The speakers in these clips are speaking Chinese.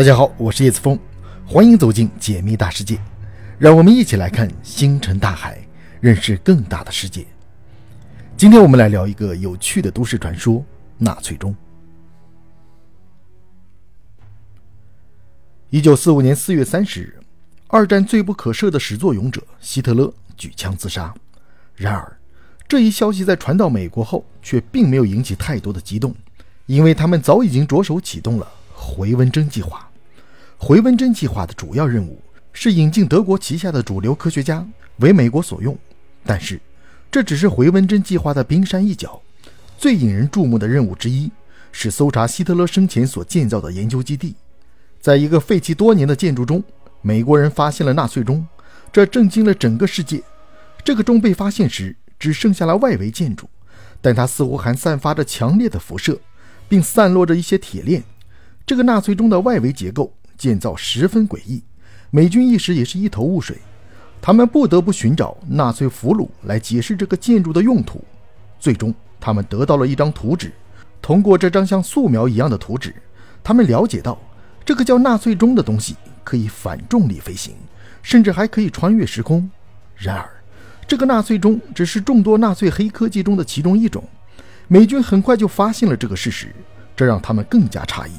大家好，我是叶子峰，欢迎走进解密大世界，让我们一起来看星辰大海，认识更大的世界。今天我们来聊一个有趣的都市传说——纳粹钟。一九四五年四月三十日，二战罪不可赦的始作俑者希特勒举枪自杀。然而，这一消息在传到美国后，却并没有引起太多的激动，因为他们早已经着手启动了。回温针计划，回纹针计划的主要任务是引进德国旗下的主流科学家为美国所用。但是，这只是回纹针计划的冰山一角。最引人注目的任务之一是搜查希特勒生前所建造的研究基地。在一个废弃多年的建筑中，美国人发现了纳粹钟，这震惊了整个世界。这个钟被发现时，只剩下了外围建筑，但它似乎还散发着强烈的辐射，并散落着一些铁链。这个纳粹钟的外围结构建造十分诡异，美军一时也是一头雾水。他们不得不寻找纳粹俘虏来解释这个建筑的用途。最终，他们得到了一张图纸。通过这张像素描一样的图纸，他们了解到这个叫纳粹钟的东西可以反重力飞行，甚至还可以穿越时空。然而，这个纳粹钟只是众多纳粹黑科技中的其中一种。美军很快就发现了这个事实，这让他们更加诧异。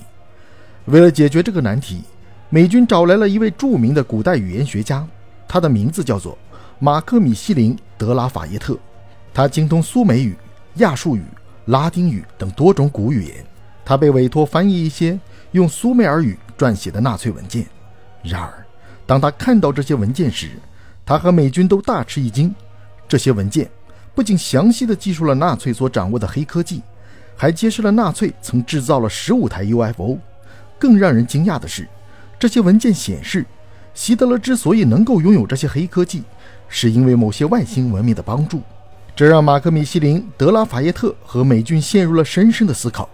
为了解决这个难题，美军找来了一位著名的古代语言学家，他的名字叫做马克米西林·德拉法耶特。他精通苏美语、亚述语、拉丁语等多种古语言。他被委托翻译一些用苏美尔语撰写的纳粹文件。然而，当他看到这些文件时，他和美军都大吃一惊。这些文件不仅详细地记述了纳粹所掌握的黑科技，还揭示了纳粹曾制造了十五台 UFO。更让人惊讶的是，这些文件显示，希特勒之所以能够拥有这些黑科技，是因为某些外星文明的帮助。这让马克米西林·德拉法耶特和美军陷入了深深的思考：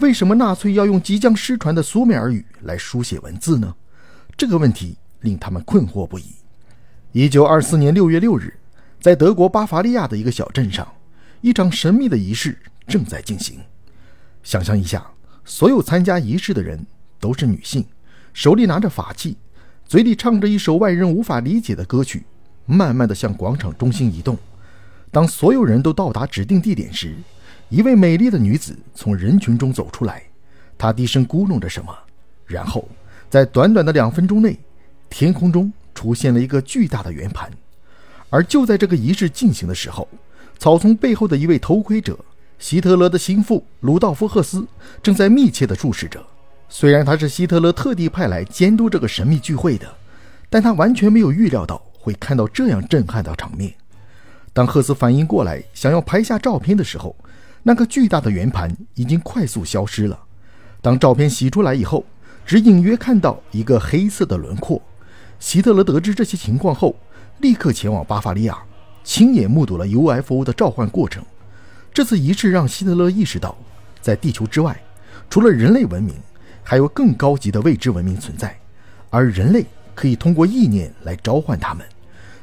为什么纳粹要用即将失传的苏美尔语来书写文字呢？这个问题令他们困惑不已。一九二四年六月六日，在德国巴伐利亚的一个小镇上，一场神秘的仪式正在进行。想象一下，所有参加仪式的人。都是女性，手里拿着法器，嘴里唱着一首外人无法理解的歌曲，慢慢地向广场中心移动。当所有人都到达指定地点时，一位美丽的女子从人群中走出来，她低声咕哝着什么，然后在短短的两分钟内，天空中出现了一个巨大的圆盘。而就在这个仪式进行的时候，草丛背后的一位偷窥者——希特勒的心腹鲁道夫·赫斯，正在密切地注视着。虽然他是希特勒特地派来监督这个神秘聚会的，但他完全没有预料到会看到这样震撼的场面。当赫斯反应过来想要拍下照片的时候，那个巨大的圆盘已经快速消失了。当照片洗出来以后，只隐约看到一个黑色的轮廓。希特勒得知这些情况后，立刻前往巴伐利亚，亲眼目睹了 UFO 的召唤过程。这次仪式让希特勒意识到，在地球之外，除了人类文明。还有更高级的未知文明存在，而人类可以通过意念来召唤他们。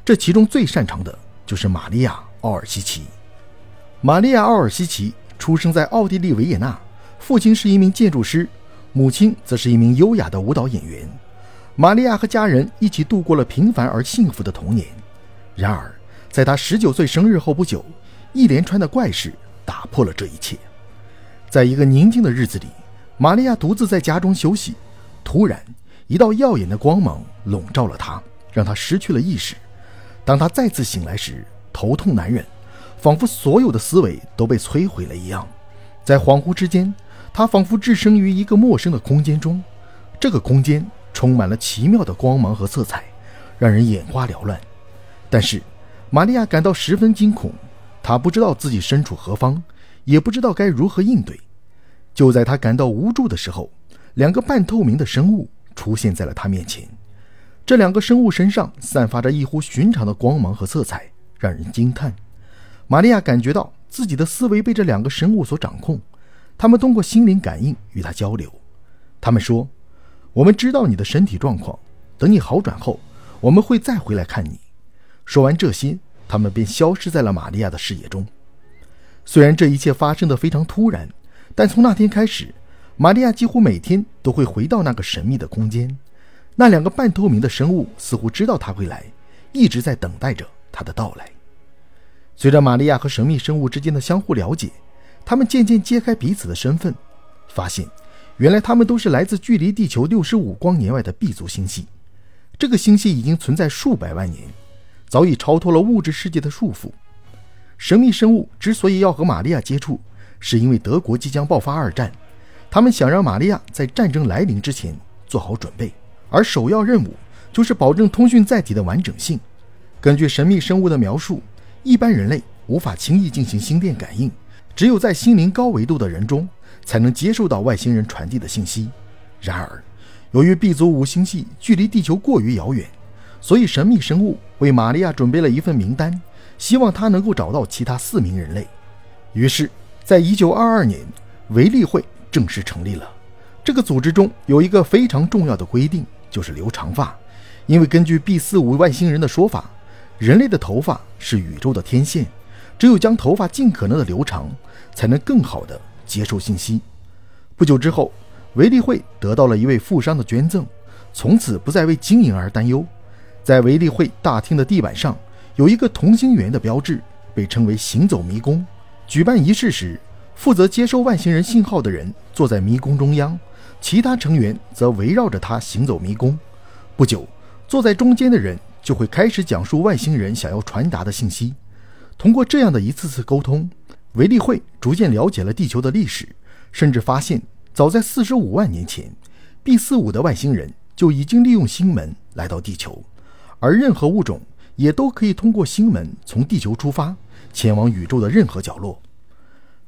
这其中最擅长的就是玛利亚·奥尔西奇。玛利亚·奥尔西奇出生在奥地利维也纳，父亲是一名建筑师，母亲则是一名优雅的舞蹈演员。玛利亚和家人一起度过了平凡而幸福的童年。然而，在他十九岁生日后不久，一连串的怪事打破了这一切。在一个宁静的日子里。玛利亚独自在家中休息，突然，一道耀眼的光芒笼罩了她，让她失去了意识。当她再次醒来时，头痛难忍，仿佛所有的思维都被摧毁了一样。在恍惚之间，她仿佛置身于一个陌生的空间中，这个空间充满了奇妙的光芒和色彩，让人眼花缭乱。但是，玛利亚感到十分惊恐，她不知道自己身处何方，也不知道该如何应对。就在他感到无助的时候，两个半透明的生物出现在了他面前。这两个生物身上散发着异乎寻常的光芒和色彩，让人惊叹。玛利亚感觉到自己的思维被这两个生物所掌控，他们通过心灵感应与他交流。他们说：“我们知道你的身体状况，等你好转后，我们会再回来看你。”说完这些，他们便消失在了玛利亚的视野中。虽然这一切发生的非常突然。但从那天开始，玛利亚几乎每天都会回到那个神秘的空间。那两个半透明的生物似乎知道他会来，一直在等待着他的到来。随着玛利亚和神秘生物之间的相互了解，他们渐渐揭开彼此的身份，发现原来他们都是来自距离地球六十五光年外的 B 族星系。这个星系已经存在数百万年，早已超脱了物质世界的束缚。神秘生物之所以要和玛利亚接触，是因为德国即将爆发二战，他们想让玛利亚在战争来临之前做好准备。而首要任务就是保证通讯载体的完整性。根据神秘生物的描述，一般人类无法轻易进行心电感应，只有在心灵高维度的人中才能接受到外星人传递的信息。然而，由于 B 族五星系距离地球过于遥远，所以神秘生物为玛利亚准备了一份名单，希望她能够找到其他四名人类。于是，在1922年，维利会正式成立了。这个组织中有一个非常重要的规定。就是留长发，因为根据 B 四五外星人的说法，人类的头发是宇宙的天线，只有将头发尽可能的留长，才能更好的接受信息。不久之后，维利会得到了一位富商的捐赠，从此不再为经营而担忧。在维利会大厅的地板上有一个同心圆的标志，被称为行走迷宫。举办仪式时，负责接收外星人信号的人坐在迷宫中央。其他成员则围绕着他行走迷宫。不久，坐在中间的人就会开始讲述外星人想要传达的信息。通过这样的一次次沟通，维利会逐渐了解了地球的历史，甚至发现，早在四十五万年前，B 四五的外星人就已经利用星门来到地球，而任何物种也都可以通过星门从地球出发，前往宇宙的任何角落。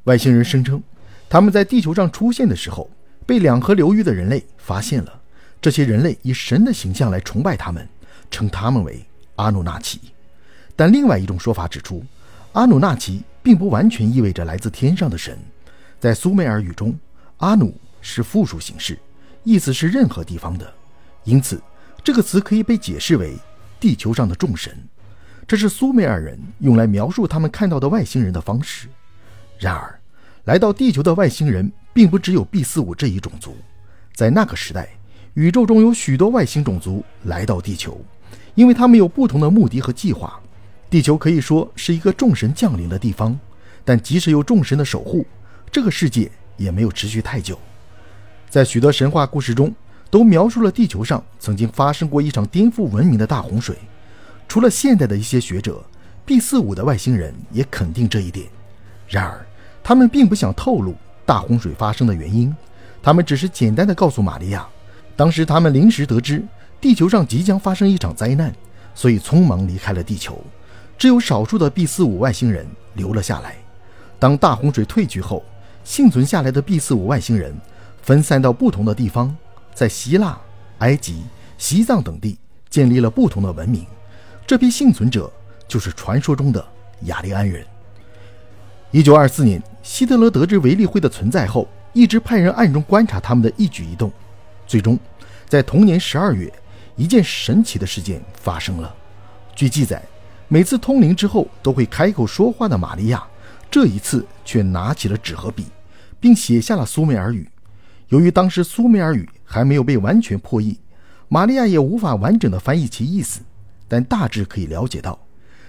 外星人声称，他们在地球上出现的时候。被两河流域的人类发现了，这些人类以神的形象来崇拜他们，称他们为阿努纳奇。但另外一种说法指出，阿努纳奇并不完全意味着来自天上的神。在苏美尔语中，阿努是复数形式，意思是任何地方的，因此这个词可以被解释为地球上的众神。这是苏美尔人用来描述他们看到的外星人的方式。然而，来到地球的外星人。并不只有 B 四五这一种族，在那个时代，宇宙中有许多外星种族来到地球，因为他们有不同的目的和计划。地球可以说是一个众神降临的地方，但即使有众神的守护，这个世界也没有持续太久。在许多神话故事中，都描述了地球上曾经发生过一场颠覆文明的大洪水。除了现代的一些学者，B 四五的外星人也肯定这一点。然而，他们并不想透露。大洪水发生的原因，他们只是简单的告诉玛利亚，当时他们临时得知地球上即将发生一场灾难，所以匆忙离开了地球。只有少数的 B 四五外星人留了下来。当大洪水退去后，幸存下来的 B 四五外星人分散到不同的地方，在希腊、埃及、西藏等地建立了不同的文明。这批幸存者就是传说中的雅利安人。一九二四年，希特勒得知维利会的存在后，一直派人暗中观察他们的一举一动。最终，在同年十二月，一件神奇的事件发生了。据记载，每次通灵之后都会开口说话的玛利亚，这一次却拿起了纸和笔，并写下了苏美尔语。由于当时苏美尔语还没有被完全破译，玛利亚也无法完整的翻译其意思，但大致可以了解到，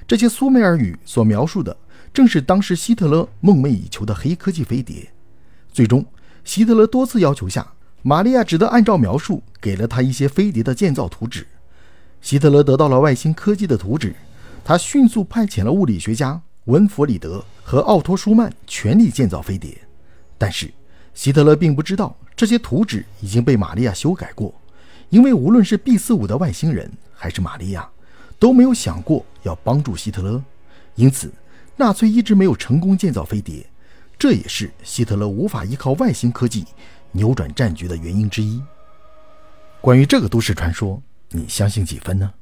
这些苏美尔语所描述的。正是当时希特勒梦寐以求的黑科技飞碟。最终，希特勒多次要求下，玛利亚只得按照描述给了他一些飞碟的建造图纸。希特勒得到了外星科技的图纸，他迅速派遣了物理学家文弗里德和奥托舒曼全力建造飞碟。但是，希特勒并不知道这些图纸已经被玛利亚修改过，因为无论是 B 四五的外星人还是玛利亚，都没有想过要帮助希特勒，因此。纳粹一直没有成功建造飞碟，这也是希特勒无法依靠外星科技扭转战局的原因之一。关于这个都市传说，你相信几分呢？